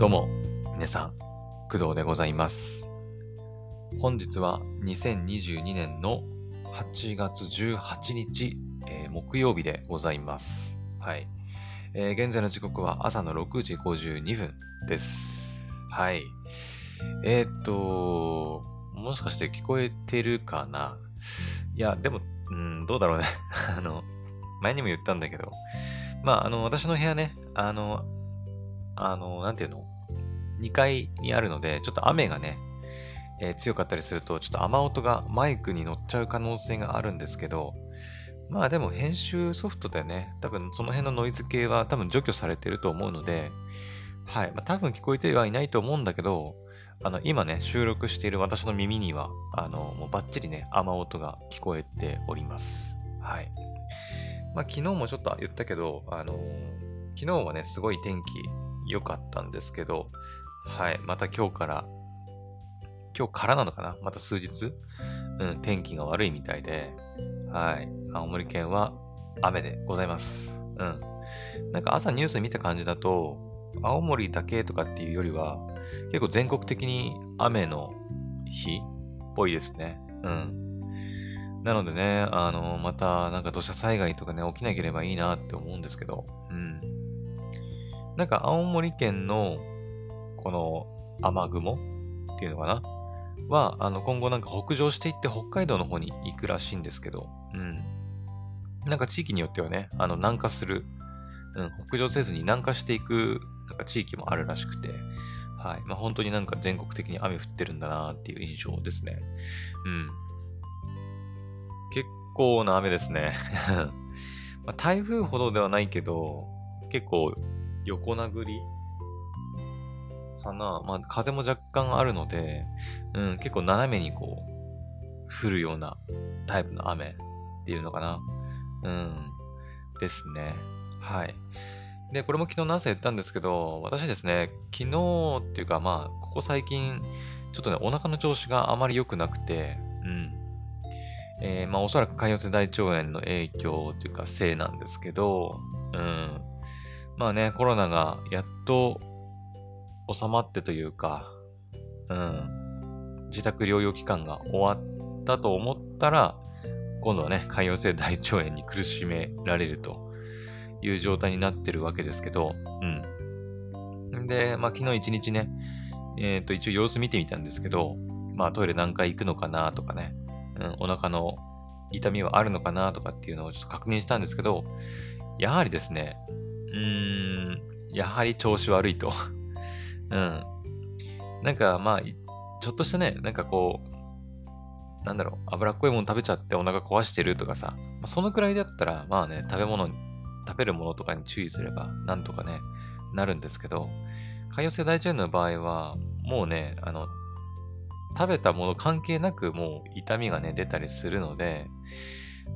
どうも、皆さん、工藤でございます。本日は2022年の8月18日、えー木曜日でございます。はい。えー現在の時刻は朝の6時52分です。はい。えーっと、もしかして聞こえてるかな？いや、でも、うん、どうだろうね。あの、前にも言ったんだけど、まあ、あの、私の部屋ね、あの、あの、なんていうの？?2 階にあるので、ちょっと雨がね、えー強かったりすると、ちょっと雨音がマイクに乗っちゃう可能性があるんですけど、まあでも編集ソフトでね、多分その辺のノイズ系は多分除去されてると思うので、はい。まあ多分聞こえてはいないと思うんだけど、あの、今ね、収録している私の耳には、あの、もうバッチリね、雨音が聞こえております。はい。まあ昨日もちょっと言ったけど、あの昨日はね、すごい天気良かったんですけど、はい。また今日から、今日からなのかな？また数日、うん、天気が悪いみたいで、はい。青森県は雨でございます。うん。なんか朝ニュース見た感じだと、青森だけとかっていうよりは、結構全国的に雨の日っぽいですね。うん。なのでね、あの、またなんか土砂災害とかね、起きなければいいなって思うんですけど、うん。なんか青森県のこの雨雲っていうのかな？は、あの、今後なんか北上していって北海道の方に行くらしいんですけど、うん。なんか地域によってはね、あの、南下する、うん、北上せずに南下していく、なんか地域もあるらしくて、はい。まあ本当になんか全国的に雨降ってるんだなっていう印象ですね。うん。結構な雨ですね。まあ、台風ほどではないけど、結構横殴りかな。まあ風も若干あるので、うん、結構斜めにこう、降るようなタイプの雨っていうのかな。うん。ですね。はい。で、これも昨日の朝言ったんですけど、私ですね、昨日っていうかまあ、ここ最近、ちょっとね、お腹の調子があまり良くなくて、うん。えーまあおそらく潰瘍性大腸炎の影響というかせいなんですけど、うん。まあね、コロナがやっと収まってというか、うん。自宅療養期間が終わったと思ったら、今度はね、潰瘍性大腸炎に苦しめられるという状態になってるわけですけど、うん。で、まあ昨日一日ね、えっ、と一応様子見てみたんですけど、まあトイレ何回行くのかなとかね、うん、お腹の痛みはあるのかなとかっていうのをちょっと確認したんですけど、やはりですね、うーん、やはり調子悪いと。うん。なんかまあ、ちょっとしたね、なんかこう、なんだろう、脂っこいもの食べちゃってお腹壊してるとかさ、まあ、そのくらいだったら、まあね、食べ物、食べるものとかに注意すれば、なんとかね、なるんですけど、潰瘍性大腸炎の場合は、もうね、あの、食べたもの関係なくもう痛みがね、出たりするので、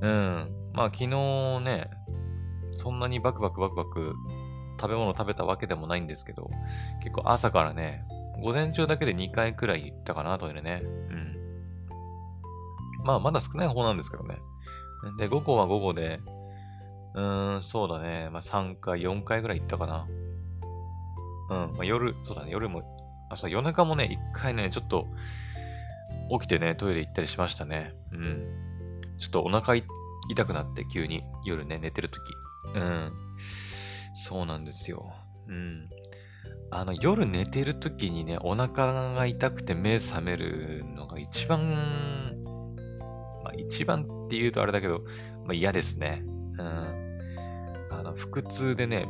うん。まあ昨日ね、そんなにバクバクバクバク食べ物食べたわけでもないんですけど、結構朝からね、午前中だけで2回くらい行ったかな、トイレね。うん。まあまだ少ない方なんですけどね。で、午後は午後で、うーん、そうだね。まあ3回、4回ぐらい行ったかな。うん。まあ夜、そうだね、夜も、あ、そう、夜中もね、1回ね、ちょっと、起きてね、トイレ行ったりしましたね。うん。ちょっとお腹痛くなって、急に、夜ね、寝てるとき。うん。そうなんですよ。うん。あの、夜寝てるときにね、お腹が痛くて目覚めるのが一番、まあ一番って言うとあれだけど、まあ嫌ですね。うん。あの、腹痛でね、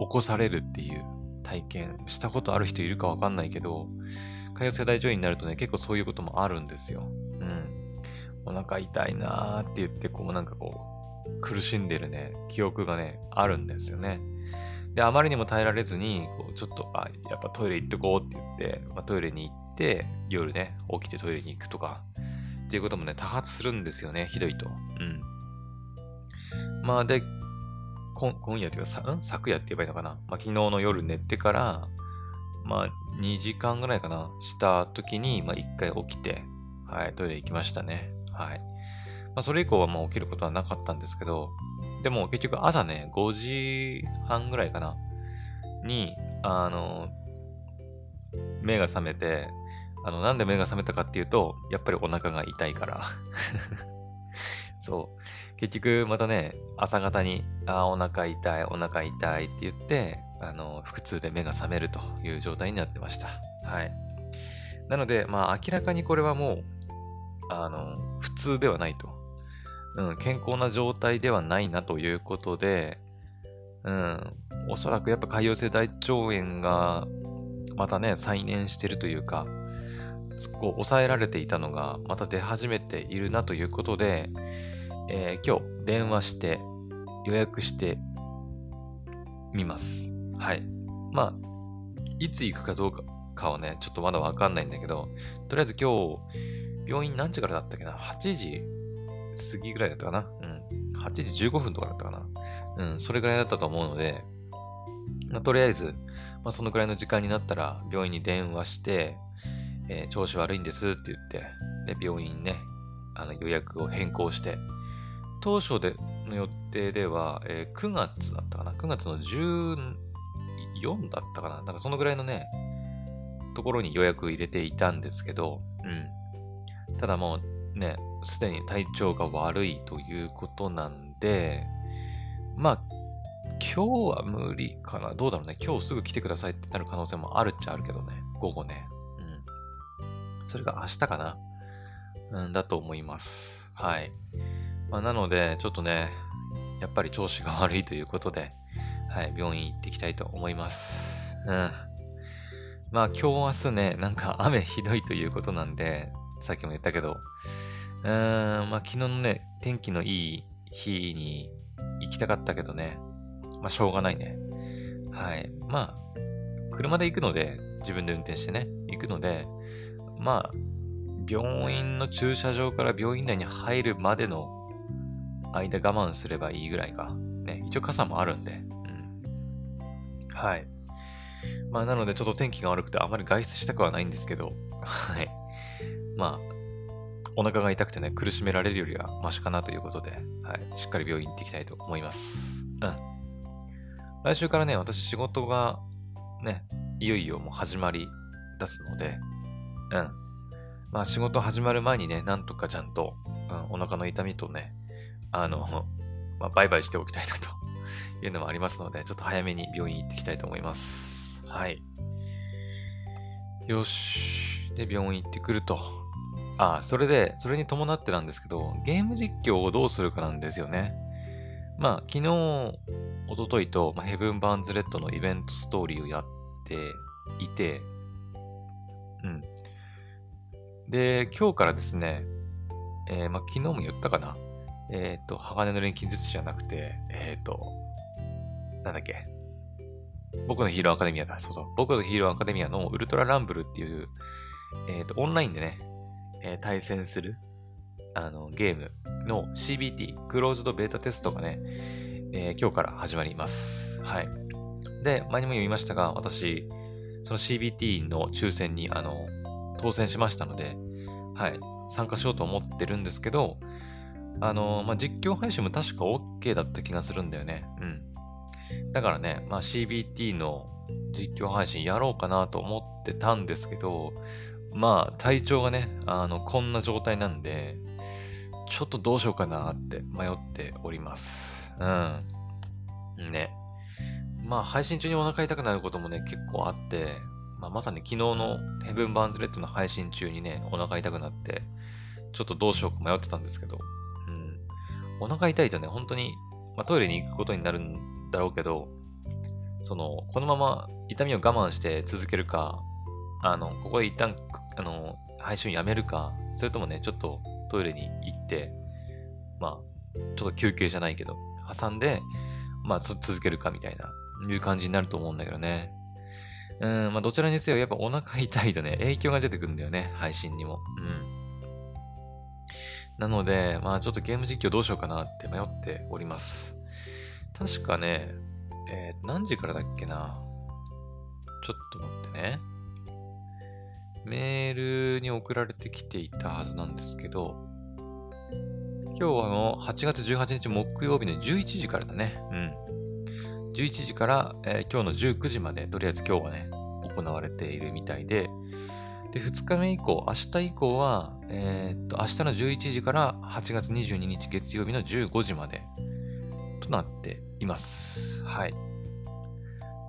起こされるっていう体験したことある人いるかわかんないけど、潰瘍性大腸炎になるとね、結構そういうこともあるんですよ。うん。お腹痛いなーって言って、こうなんかこう、苦しんでるね、記憶がね、あるんですよね。で、あまりにも耐えられずに、こう、ちょっと、あ、やっぱトイレ行ってこうって言って、まあ、トイレに行って、夜ね、起きてトイレに行くとか、っていうこともね、多発するんですよね、ひどいと。うん。まあ、で、今夜っていうか、昨夜って言えばいいのかな？まあ、昨日の夜寝てから、まあ、2時間ぐらいかな、した時に、まあ、1回起きて、はい、トイレ行きましたね。はい。まあ、それ以降はもう起きることはなかったんですけど、でも結局朝ね、5時半ぐらいかな、に、あの、目が覚めて、あの、なんで目が覚めたかっていうと、やっぱりお腹が痛いから。そう。結局、またね、朝方に、あ、お腹痛い、お腹痛いって言って、あの、腹痛で目が覚めるという状態になってました。はい。なので、まあ、明らかにこれはもう、あの、普通ではないと。うん、健康な状態ではないなということで、うん、おそらくやっぱ潰瘍性大腸炎がまたね、再燃してるというか、こう抑えられていたのがまた出始めているなということで、えー、今日電話して予約してみます。はい。まあ、いつ行くかどうかはね、ちょっとまだわかんないんだけど、とりあえず今日、病院何時からだったっけな ?8 時過ぎぐらいだったかな？うん。8時15分とかだったかな？うん、それぐらいだったと思うので、まあ、とりあえず、まあ、そのくらいの時間になったら病院に電話して、えー、調子悪いんですって言って、で、病院ね、あの予約を変更して、当初での予定では、えー、9月だったかな ?9 月の14だったかな？なんかそのぐらいのね、ところに予約入れていたんですけど、うん。ただもうね、すでに体調が悪いということなんで、まあ、今日は無理かな。どうだろうね。今日すぐ来てくださいってなる可能性もあるっちゃあるけどね。午後ね。うん。それが明日かな。うん、だと思います。はい。まあ、なので、ちょっとね、やっぱり調子が悪いということで、はい、病院行っていきたいと思います。うん。まあ今日明日ね、なんか雨ひどいということなんで、さっきも言ったけど、うん、まあ昨日のね、天気のいい日に行きたかったけどね、まあしょうがないね。はい。まあ、車で行くので、自分で運転してね、行くので、まあ、病院の駐車場から病院内に入るまでの間我慢すればいいぐらいか。ね、一応傘もあるんで。うん。はい。まあ、なのでちょっと天気が悪くてあまり外出したくはないんですけど、はい。まあ、お腹が痛くてね、苦しめられるよりはマシかなということで、はい。しっかり病院行っていきたいと思います。うん。来週からね、私仕事がね、いよいよもう始まり出すので、うん。まあ仕事始まる前にね、なんとかちゃんと、うん、お腹の痛みとね、あの、まあ、バイバイしておきたいなと いうのもありますので、ちょっと早めに病院行ってきたいと思います。はい。よし。で、病院行ってくると。あ、それで、それに伴ってなんですけど、ゲーム実況をどうするかなんですよね。まあ、昨日、おとといと、まあ、ヘブン・バーンズ・レッドのイベントストーリーをやっていて、うん。で、今日からですね、えー、まあ、昨日も言ったかな。えっ、ー、と、鋼の錬金術師じゃなくて、えっ、ー、と、なんだっけ。僕のヒーローアカデミアだ。そうそう。僕のヒーローアカデミアのウルトラランブルっていう、えっ、と、オンラインでね、え対戦する、あの、ゲームの CBT、クローズドベータテストがね、え今日から始まります。はい。で、前にも言いましたが、私、その CBT の抽選に、あの、当選しましたので、はい、参加しようと思ってるんですけど、あの、まあ、実況配信も確か OK だった気がするんだよね。うん。だからね、まあ、CBT の実況配信やろうかなと思ってたんですけど、まあ、体調がね、あの、こんな状態なんで、ちょっとどうしようかなって迷っております。うん。ね。まあ、配信中にお腹痛くなることもね、結構あって、まあ、まさに昨日のヘブン・バーンズ・レッドの配信中にね、お腹痛くなって、ちょっとどうしようか迷ってたんですけど、うんお腹痛いとね、本当に、まあ、トイレに行くことになるんだろうけど、その、このまま痛みを我慢して続けるか、あの、ここで一旦、あの、配信やめるか、それともね、ちょっとトイレに行って、まあ、ちょっと休憩じゃないけど、挟んで、まあ、続けるかみたいな、いう感じになると思うんだけどね。うん、まあ、どちらにせよ、やっぱお腹痛いとね、影響が出てくるんだよね、配信にも。うん。なので、まあちょっとゲーム実況どうしようかなって迷っております。確かね、えー、何時からだっけな？ちょっと待ってね。メールに送られてきていたはずなんですけど、今日はの8月18日木曜日の11時からだね。うん。11時から、えー、今日の19時まで、とりあえず今日はね、行われているみたいで、で、2日目以降、明日以降は、えー、っと、明日の11時から8月22日月曜日の15時までとなっています。はい。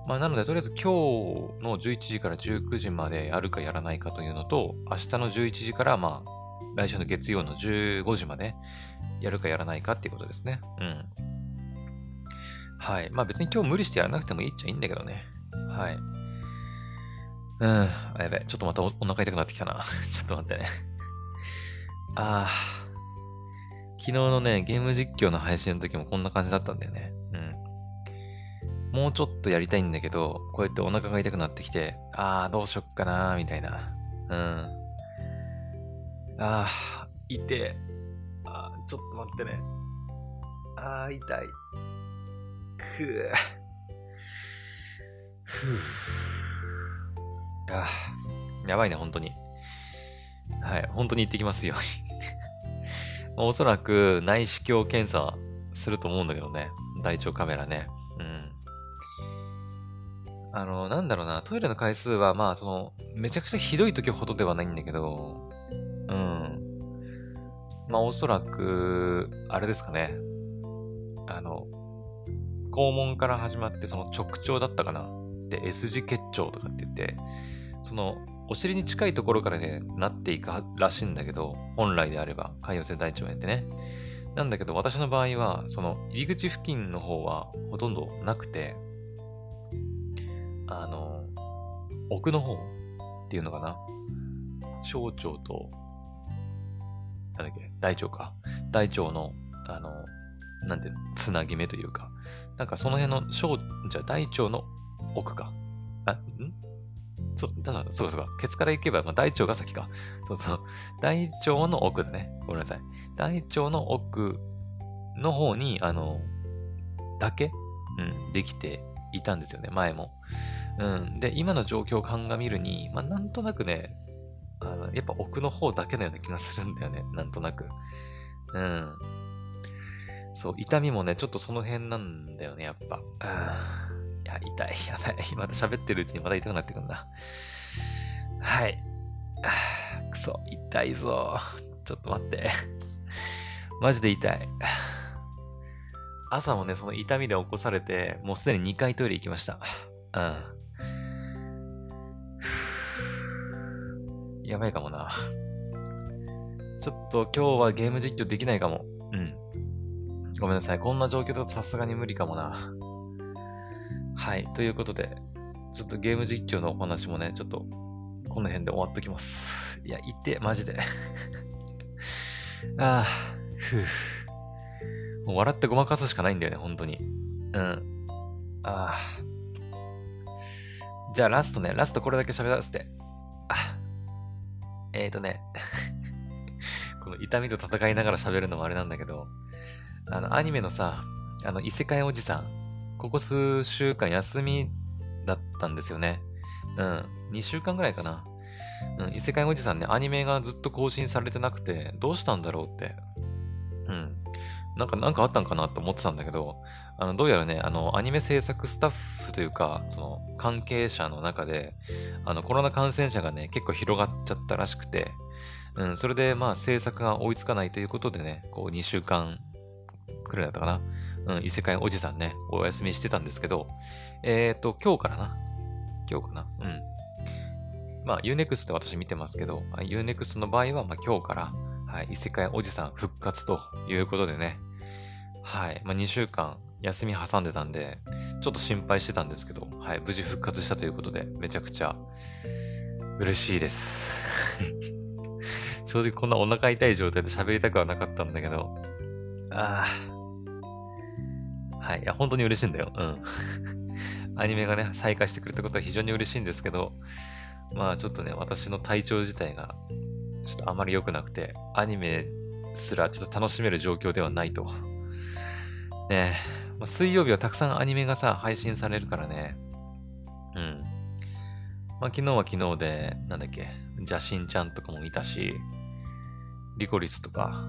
まあ、なので、とりあえず今日の11時から19時までやるかやらないかというのと、明日の11時から、まあ、来週の月曜の15時までやるかやらないかっていうことですね。うん。はい。まあ別に今日無理してやらなくてもいいっちゃいいんだけどね。はい。うん。あ、やべ。ちょっとまたお腹痛くなってきたな。ちょっと待ってね。ああ。昨日のね、ゲーム実況の配信の時もこんな感じだったんだよね。もうちょっとやりたいんだけど、こうやってお腹が痛くなってきて、ああ、どうしよっかなーみたいな。うん。ああ、痛え。あーちょっと待ってね。ああ、痛い。くぅ。ふぅ。あーやばいね、本当に。はい、本当に行ってきますよ。おそらく内視鏡検査すると思うんだけどね。大腸カメラね。うん。あの、なんだろうな、トイレの回数は、まあ、その、めちゃくちゃひどい時ほどではないんだけど、うん。まあ、おそらく、あれですかね。あの、肛門から始まって、その直腸だったかな。で、S 字結腸とかって言って、その、お尻に近いところからね、なっていくらしいんだけど、本来であれば、潰瘍性大腸炎ってね。なんだけど、私の場合は、その、入り口付近の方はほとんどなくて、あの、奥の方っていうのかな？小腸と、なんだっけ、大腸か。大腸の、あの、なんていうの、つなぎ目というか、なんかその辺の小、じゃ大腸の奥か。あ、ん？そ、だから、そうかそうか。ケツから行けば、まあ、大腸が先か。そうそう。大腸の奥だね。ごめんなさい。大腸の奥の方に、あの、だけ、うん、できていたんですよね。前も。うん。で、今の状況を鑑みるに、まあ、なんとなくね、あの、やっぱ奥の方だけのような気がするんだよね。なんとなく。うん。そう、痛みもね、ちょっとその辺なんだよね、やっぱ。うんいや、痛い。やばい。また喋ってるうちにまた痛くなってくるんだ。はい。くそ、痛いぞ。ちょっと待って。マジで痛い。朝もね、その痛みで起こされて、もうすでに2回トイレ行きました。うん。やばいかもな。ちょっと今日はゲーム実況できないかも。うん。ごめんなさい。こんな状況だとさすがに無理かもな。はい。ということで、ちょっとゲーム実況のお話もね、ちょっと、この辺で終わっときます。いや、言って、マジで ああ、ふぅ。もう笑ってごまかすしかないんだよね、本当に。うん。ああ。じゃあラストね、ラストこれだけ喋らせて。え、えーとね この痛みと戦いながら喋るのもあれなんだけど、あの、アニメのさ、あの、異世界おじさん、ここ数週間休みだったんですよね。うん。2週間ぐらいかな。うん。異世界おじさんね、アニメがずっと更新されてなくて、どうしたんだろうって。うん。なんか、なんかあったんかなと思ってたんだけど、あの、どうやらね、あの、アニメ制作スタッフというか、その、関係者の中で、あの、コロナ感染者がね、結構広がっちゃったらしくて、うん、それで、まあ、制作が追いつかないということでね、こう、2週間くらいだったかな。うん、異世界おじさんね、お休みしてたんですけど、えっ、ー、と、今日からな。今日かな。うん。まあ、Unext で私見てますけど、Unext の場合は、まあ、今日から、はい、異世界おじさん復活ということでね、はい、まあ、2週間休み挟んでたんで、ちょっと心配してたんですけど、はい、無事復活したということで、めちゃくちゃ嬉しいです。正直こんなお腹痛い状態で喋りたくはなかったんだけど、ああ、はい。いや、本当に嬉しいんだよ。うん。アニメがね、再開してくれたことは非常に嬉しいんですけど、まあちょっとね、私の体調自体が、ちょっとあまり良くなくて、アニメすらちょっと楽しめる状況ではないと。ねまあ、水曜日はたくさんアニメがさ、配信されるからね。うん。まあ昨日は昨日で、なんだっけ、邪神ちゃんとかも見たし、リコリスとか、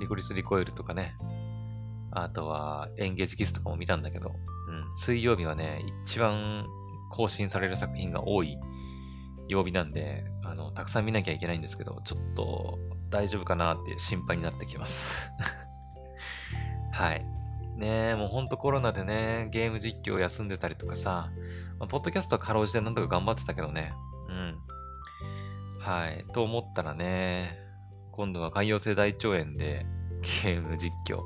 リコリスリコイルとかね、あとは、エンゲージキスとかも見たんだけど、うん、水曜日はね、一番更新される作品が多い曜日なんで、あの、たくさん見なきゃいけないんですけど、ちょっと大丈夫かなって心配になってきます。はい。ねえ、もうほんとコロナでね、ゲーム実況休んでたりとかさ、まあ、ポッドキャストはかろうじてなんとか頑張ってたけどね。うん。はい。と思ったらね、今度は海洋性大腸炎でゲーム実況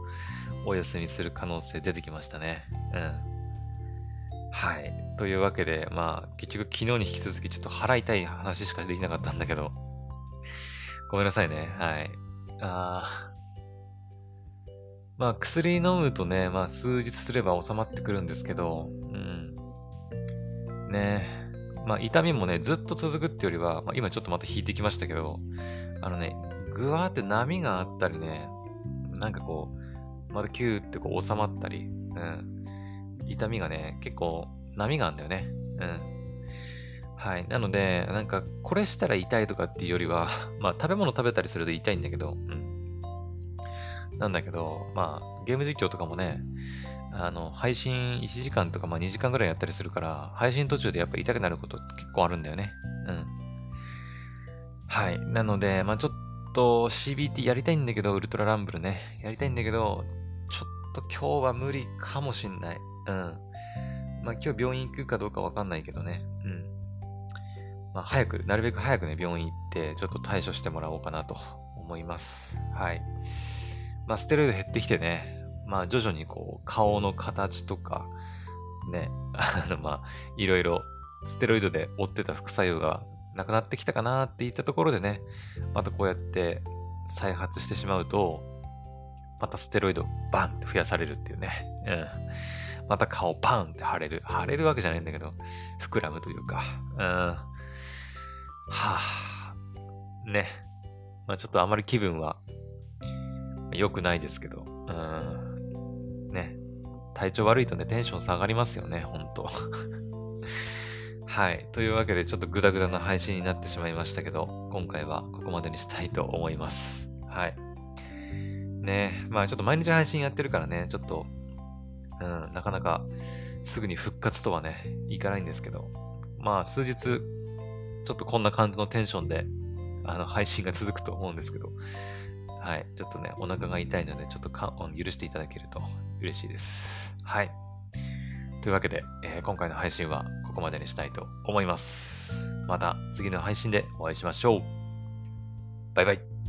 お休みする可能性出てきましたね。うん。はい。というわけで、まあ、結局昨日に引き続きちょっと払いたい話しかできなかったんだけど、ごめんなさいね。はい。あー。まあ、薬飲むとね、まあ、数日すれば収まってくるんですけど、うん。ねまあ、痛みもね、ずっと続くってよりは、まあ、今ちょっとまた引いてきましたけど、あのね、ぐわーって波があったりね、なんかこう、またキューってこう収まったり、うん。痛みがね、結構波があるんだよね。うん。はい。なので、なんか、これしたら痛いとかっていうよりは、まあ、食べ物食べたりすると痛いんだけど、うん。なんだけど、まあ、ゲーム実況とかもね、あの、配信1時間とか、まあ2時間ぐらいやったりするから、配信途中でやっぱ痛くなること結構あるんだよね。うん。はい。なので、まあちょっと CBT やりたいんだけど、ウルトラランブルね。やりたいんだけど、ちょっと今日は無理かもしんない。うん。まあ今日病院行くかどうかわかんないけどね。うん。まあ早く、なるべく早くね、病院行って、ちょっと対処してもらおうかなと思います。はい。まあステロイド減ってきてね、まあ徐々にこう、顔の形とか、ね、あのまあ、いろいろステロイドで追ってた副作用がなくなってきたかなって言ったところでね、またこうやって再発してしまうと、またステロイドバンって増やされるっていうね。うん。また顔パンって腫れる。腫れるわけじゃないんだけど、膨らむというか。うん。はあ。ね。まあちょっとあまり気分は良くないですけど。うん。ね。体調悪いとね、テンション下がりますよね、ほんと。はい。というわけで、ちょっとグダグダな配信になってしまいましたけど、今回はここまでにしたいと思います。はい。ねまあちょっと毎日配信やってるからね、ちょっと、うん、なかなかすぐに復活とはね、いかないんですけど、まあ数日、ちょっとこんな感じのテンションで、あの、配信が続くと思うんですけど、はい。ちょっとね、お腹が痛いので、ちょっとか許していただけると嬉しいです。はい。というわけで、えー、今回の配信はここまでにしたいと思います。また次の配信でお会いしましょう。バイバイ。